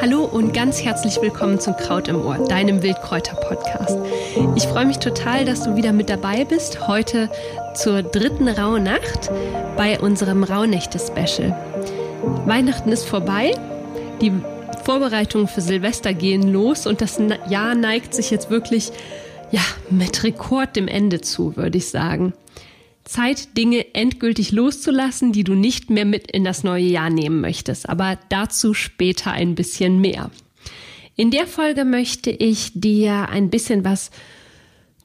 Hallo und ganz herzlich willkommen zum Kraut im Ohr, deinem Wildkräuter-Podcast. Ich freue mich total, dass du wieder mit dabei bist. Heute zur dritten Rauhnacht bei unserem Rauhnächte-Special. Weihnachten ist vorbei. Die Vorbereitungen für Silvester gehen los und das Jahr neigt sich jetzt wirklich ja, mit Rekord dem Ende zu, würde ich sagen. Zeit, Dinge endgültig loszulassen, die du nicht mehr mit in das neue Jahr nehmen möchtest. Aber dazu später ein bisschen mehr. In der Folge möchte ich dir ein bisschen was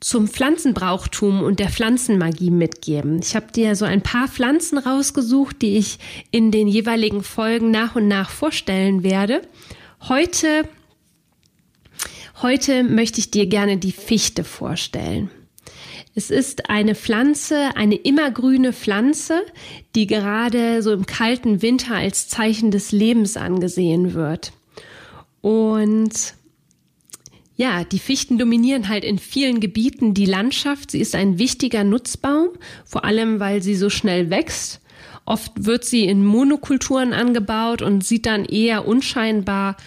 zum Pflanzenbrauchtum und der Pflanzenmagie mitgeben. Ich habe dir so ein paar Pflanzen rausgesucht, die ich in den jeweiligen Folgen nach und nach vorstellen werde. Heute, heute möchte ich dir gerne die Fichte vorstellen. Es ist eine Pflanze, eine immergrüne Pflanze, die gerade so im kalten Winter als Zeichen des Lebens angesehen wird. Und ja, die Fichten dominieren halt in vielen Gebieten die Landschaft. Sie ist ein wichtiger Nutzbaum, vor allem weil sie so schnell wächst. Oft wird sie in Monokulturen angebaut und sieht dann eher unscheinbar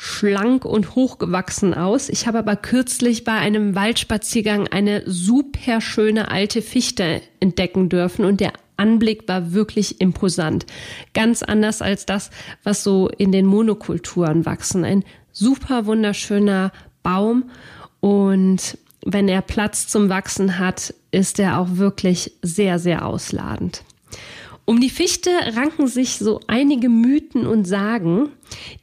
schlank und hochgewachsen aus. Ich habe aber kürzlich bei einem Waldspaziergang eine super schöne alte Fichte entdecken dürfen und der Anblick war wirklich imposant. Ganz anders als das, was so in den Monokulturen wachsen. Ein super wunderschöner Baum und wenn er Platz zum Wachsen hat, ist er auch wirklich sehr, sehr ausladend. Um die Fichte ranken sich so einige Mythen und Sagen.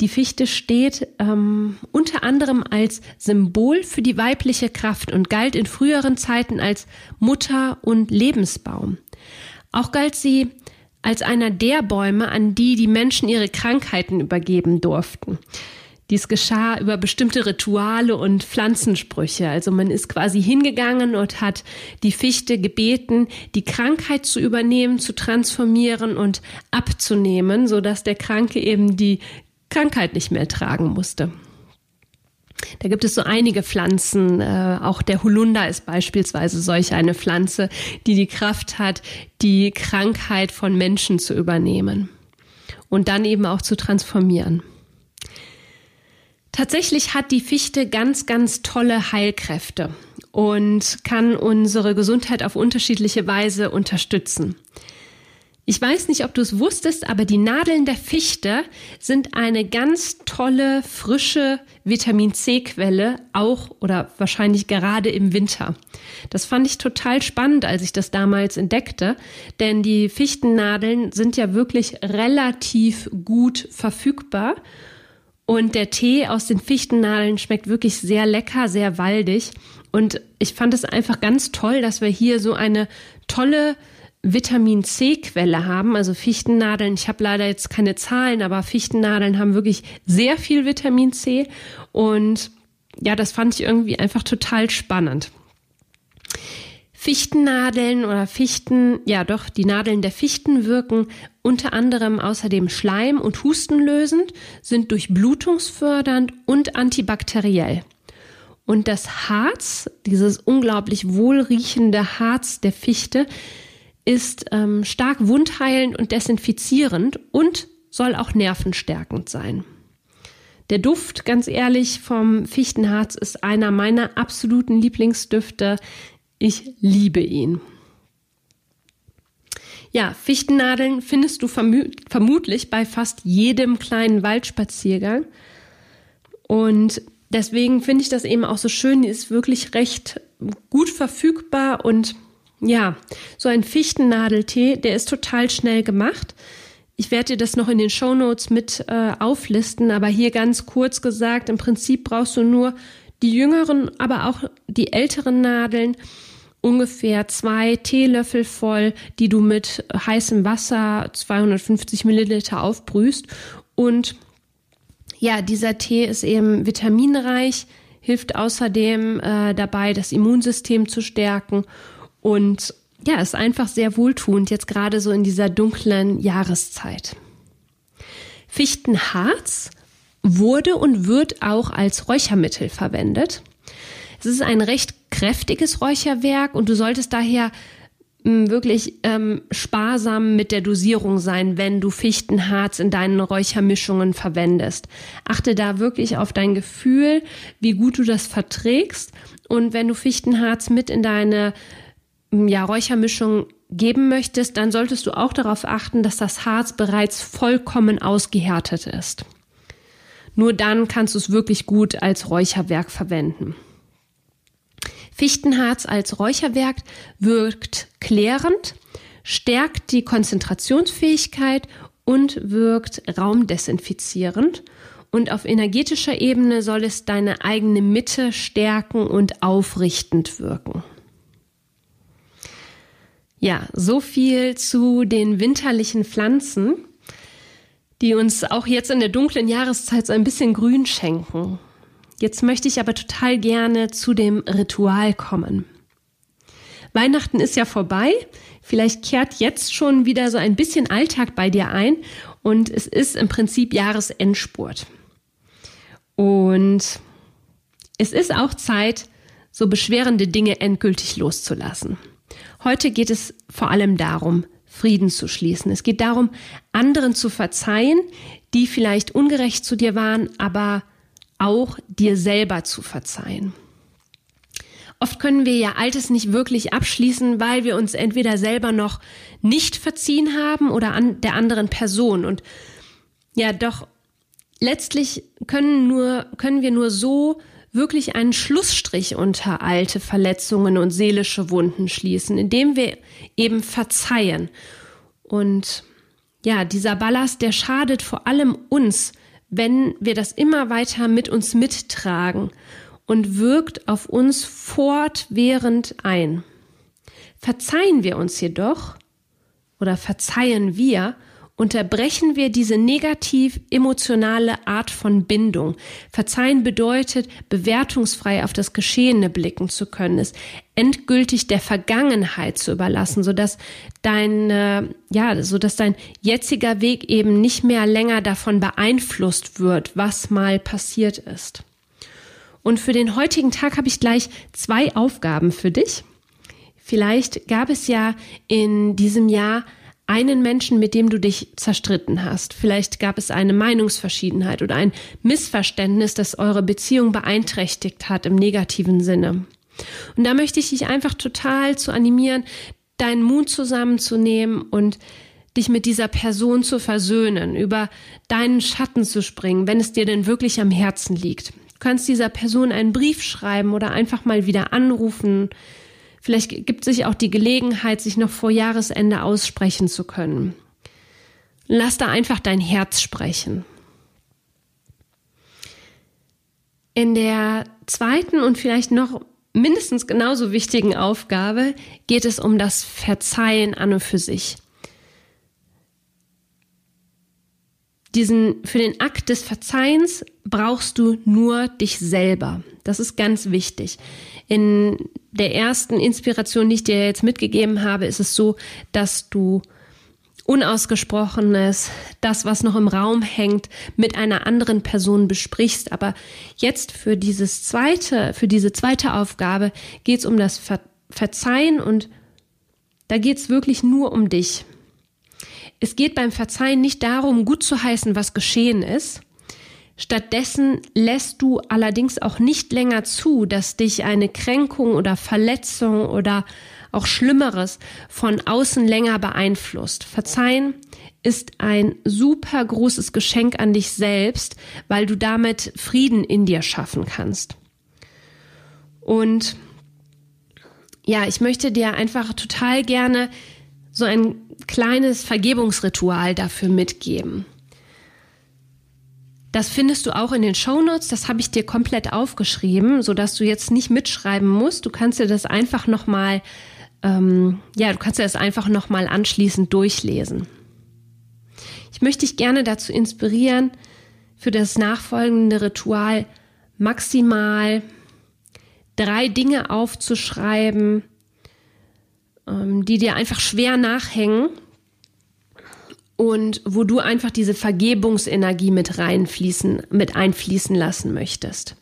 Die Fichte steht ähm, unter anderem als Symbol für die weibliche Kraft und galt in früheren Zeiten als Mutter und Lebensbaum. Auch galt sie als einer der Bäume, an die die Menschen ihre Krankheiten übergeben durften. Dies geschah über bestimmte Rituale und Pflanzensprüche. Also man ist quasi hingegangen und hat die Fichte gebeten, die Krankheit zu übernehmen, zu transformieren und abzunehmen, so dass der Kranke eben die Krankheit nicht mehr tragen musste. Da gibt es so einige Pflanzen, äh, auch der Holunder ist beispielsweise solch eine Pflanze, die die Kraft hat, die Krankheit von Menschen zu übernehmen und dann eben auch zu transformieren. Tatsächlich hat die Fichte ganz, ganz tolle Heilkräfte und kann unsere Gesundheit auf unterschiedliche Weise unterstützen. Ich weiß nicht, ob du es wusstest, aber die Nadeln der Fichte sind eine ganz tolle, frische Vitamin C-Quelle, auch oder wahrscheinlich gerade im Winter. Das fand ich total spannend, als ich das damals entdeckte, denn die Fichtennadeln sind ja wirklich relativ gut verfügbar und der Tee aus den Fichtennadeln schmeckt wirklich sehr lecker, sehr waldig. Und ich fand es einfach ganz toll, dass wir hier so eine tolle Vitamin C-Quelle haben. Also Fichtennadeln, ich habe leider jetzt keine Zahlen, aber Fichtennadeln haben wirklich sehr viel Vitamin C. Und ja, das fand ich irgendwie einfach total spannend. Fichtennadeln oder Fichten, ja doch, die Nadeln der Fichten wirken unter anderem außerdem schleim- und hustenlösend, sind durchblutungsfördernd und antibakteriell. Und das Harz, dieses unglaublich wohlriechende Harz der Fichte, ist ähm, stark wundheilend und desinfizierend und soll auch nervenstärkend sein. Der Duft, ganz ehrlich, vom Fichtenharz ist einer meiner absoluten Lieblingsdüfte. Ich liebe ihn. Ja, Fichtennadeln findest du vermutlich bei fast jedem kleinen Waldspaziergang. Und deswegen finde ich das eben auch so schön. Die ist wirklich recht gut verfügbar und ja, so ein Fichtennadeltee, der ist total schnell gemacht. Ich werde dir das noch in den Show Notes mit äh, auflisten, aber hier ganz kurz gesagt, im Prinzip brauchst du nur die jüngeren, aber auch die älteren Nadeln ungefähr zwei Teelöffel voll, die du mit heißem Wasser 250 Milliliter aufbrühst. Und ja, dieser Tee ist eben vitaminreich, hilft außerdem äh, dabei, das Immunsystem zu stärken und ja, ist einfach sehr wohltuend, jetzt gerade so in dieser dunklen Jahreszeit. Fichtenharz wurde und wird auch als Räuchermittel verwendet. Es ist ein recht kräftiges Räucherwerk und du solltest daher wirklich ähm, sparsam mit der Dosierung sein, wenn du Fichtenharz in deinen Räuchermischungen verwendest. Achte da wirklich auf dein Gefühl, wie gut du das verträgst. Und wenn du Fichtenharz mit in deine ja, Räuchermischung geben möchtest, dann solltest du auch darauf achten, dass das Harz bereits vollkommen ausgehärtet ist. Nur dann kannst du es wirklich gut als Räucherwerk verwenden. Fichtenharz als Räucherwerk wirkt klärend, stärkt die Konzentrationsfähigkeit und wirkt raumdesinfizierend. Und auf energetischer Ebene soll es deine eigene Mitte stärken und aufrichtend wirken. Ja, so viel zu den winterlichen Pflanzen, die uns auch jetzt in der dunklen Jahreszeit so ein bisschen Grün schenken. Jetzt möchte ich aber total gerne zu dem Ritual kommen. Weihnachten ist ja vorbei. Vielleicht kehrt jetzt schon wieder so ein bisschen Alltag bei dir ein und es ist im Prinzip Jahresendspurt. Und es ist auch Zeit, so beschwerende Dinge endgültig loszulassen. Heute geht es vor allem darum, Frieden zu schließen. Es geht darum, anderen zu verzeihen, die vielleicht ungerecht zu dir waren, aber auch dir selber zu verzeihen. Oft können wir ja Altes nicht wirklich abschließen, weil wir uns entweder selber noch nicht verziehen haben oder an der anderen Person. Und ja, doch letztlich können nur, können wir nur so wirklich einen Schlussstrich unter alte Verletzungen und seelische Wunden schließen, indem wir eben verzeihen. Und ja, dieser Ballast, der schadet vor allem uns, wenn wir das immer weiter mit uns mittragen und wirkt auf uns fortwährend ein. Verzeihen wir uns jedoch oder verzeihen wir, unterbrechen wir diese negativ emotionale Art von Bindung. Verzeihen bedeutet, bewertungsfrei auf das Geschehene blicken zu können, es endgültig der Vergangenheit zu überlassen, sodass dein, ja, sodass dein jetziger Weg eben nicht mehr länger davon beeinflusst wird, was mal passiert ist. Und für den heutigen Tag habe ich gleich zwei Aufgaben für dich. Vielleicht gab es ja in diesem Jahr einen Menschen, mit dem du dich zerstritten hast. Vielleicht gab es eine Meinungsverschiedenheit oder ein Missverständnis, das eure Beziehung beeinträchtigt hat im negativen Sinne. Und da möchte ich dich einfach total zu animieren, deinen Mut zusammenzunehmen und dich mit dieser Person zu versöhnen, über deinen Schatten zu springen, wenn es dir denn wirklich am Herzen liegt. Du kannst dieser Person einen Brief schreiben oder einfach mal wieder anrufen, Vielleicht gibt sich auch die Gelegenheit, sich noch vor Jahresende aussprechen zu können. Lass da einfach dein Herz sprechen. In der zweiten und vielleicht noch mindestens genauso wichtigen Aufgabe geht es um das Verzeihen an und für sich. Diesen, für den Akt des Verzeihens brauchst du nur dich selber. Das ist ganz wichtig. In der ersten Inspiration, die ich dir jetzt mitgegeben habe, ist es so, dass du Unausgesprochenes, das, was noch im Raum hängt, mit einer anderen Person besprichst. Aber jetzt für dieses zweite, für diese zweite Aufgabe geht es um das Ver Verzeihen und da geht es wirklich nur um dich. Es geht beim Verzeihen nicht darum, gut zu heißen, was geschehen ist, Stattdessen lässt du allerdings auch nicht länger zu, dass dich eine Kränkung oder Verletzung oder auch Schlimmeres von außen länger beeinflusst. Verzeihen ist ein super großes Geschenk an dich selbst, weil du damit Frieden in dir schaffen kannst. Und ja, ich möchte dir einfach total gerne so ein kleines Vergebungsritual dafür mitgeben. Das findest du auch in den Shownotes. Das habe ich dir komplett aufgeschrieben, sodass du jetzt nicht mitschreiben musst. Du kannst dir das einfach nochmal, ähm, ja, du kannst dir das einfach nochmal anschließend durchlesen. Ich möchte dich gerne dazu inspirieren, für das nachfolgende Ritual maximal drei Dinge aufzuschreiben, ähm, die dir einfach schwer nachhängen und wo du einfach diese Vergebungsenergie mit reinfließen, mit einfließen lassen möchtest.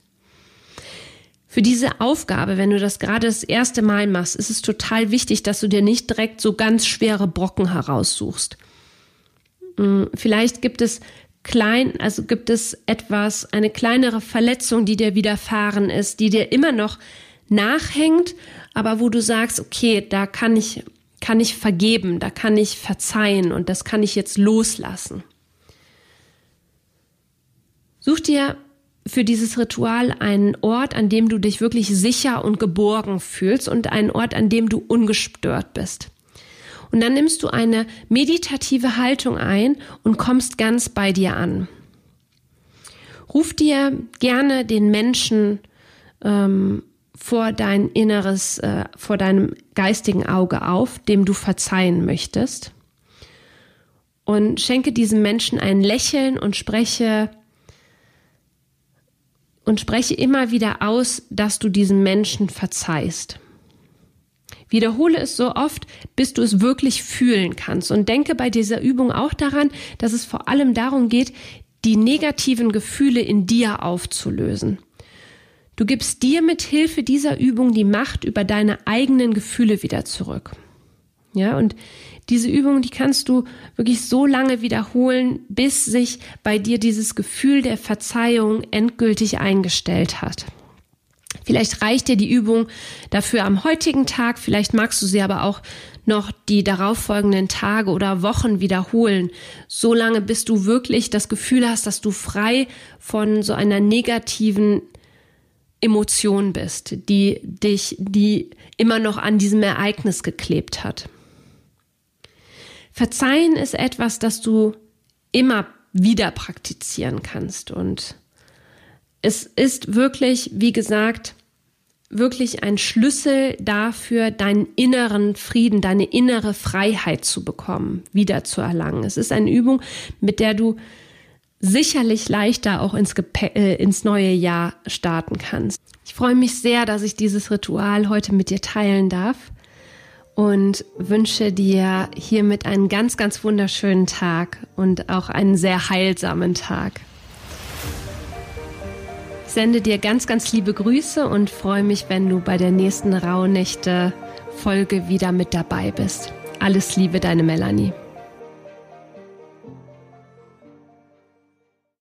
Für diese Aufgabe, wenn du das gerade das erste Mal machst, ist es total wichtig, dass du dir nicht direkt so ganz schwere Brocken heraussuchst. Hm, vielleicht gibt es klein, also gibt es etwas, eine kleinere Verletzung, die dir widerfahren ist, die dir immer noch nachhängt, aber wo du sagst, okay, da kann ich, kann ich vergeben, da kann ich verzeihen und das kann ich jetzt loslassen. Such dir für dieses Ritual einen Ort, an dem du dich wirklich sicher und geborgen fühlst und einen Ort, an dem du ungestört bist. Und dann nimmst du eine meditative Haltung ein und kommst ganz bei dir an. Ruf dir gerne den Menschen ähm, vor dein inneres, äh, vor deinem geistigen Auge auf, dem du verzeihen möchtest. Und schenke diesem Menschen ein Lächeln und spreche und spreche immer wieder aus, dass du diesen Menschen verzeihst. Wiederhole es so oft, bis du es wirklich fühlen kannst und denke bei dieser Übung auch daran, dass es vor allem darum geht, die negativen Gefühle in dir aufzulösen. Du gibst dir mit Hilfe dieser Übung die Macht über deine eigenen Gefühle wieder zurück. Ja, und diese Übung, die kannst du wirklich so lange wiederholen, bis sich bei dir dieses Gefühl der Verzeihung endgültig eingestellt hat. Vielleicht reicht dir die Übung dafür am heutigen Tag, vielleicht magst du sie aber auch noch die darauffolgenden Tage oder Wochen wiederholen, so lange bis du wirklich das Gefühl hast, dass du frei von so einer negativen Emotion bist, die dich, die immer noch an diesem Ereignis geklebt hat. Verzeihen ist etwas, das du immer wieder praktizieren kannst. Und es ist wirklich, wie gesagt, wirklich ein Schlüssel dafür, deinen inneren Frieden, deine innere Freiheit zu bekommen, wieder zu erlangen. Es ist eine Übung, mit der du sicherlich leichter auch ins, Gepäck, äh, ins neue Jahr starten kannst. Ich freue mich sehr, dass ich dieses Ritual heute mit dir teilen darf und wünsche dir hiermit einen ganz, ganz wunderschönen Tag und auch einen sehr heilsamen Tag. Ich sende dir ganz, ganz liebe Grüße und freue mich, wenn du bei der nächsten Rauhnächte Folge wieder mit dabei bist. Alles Liebe, deine Melanie.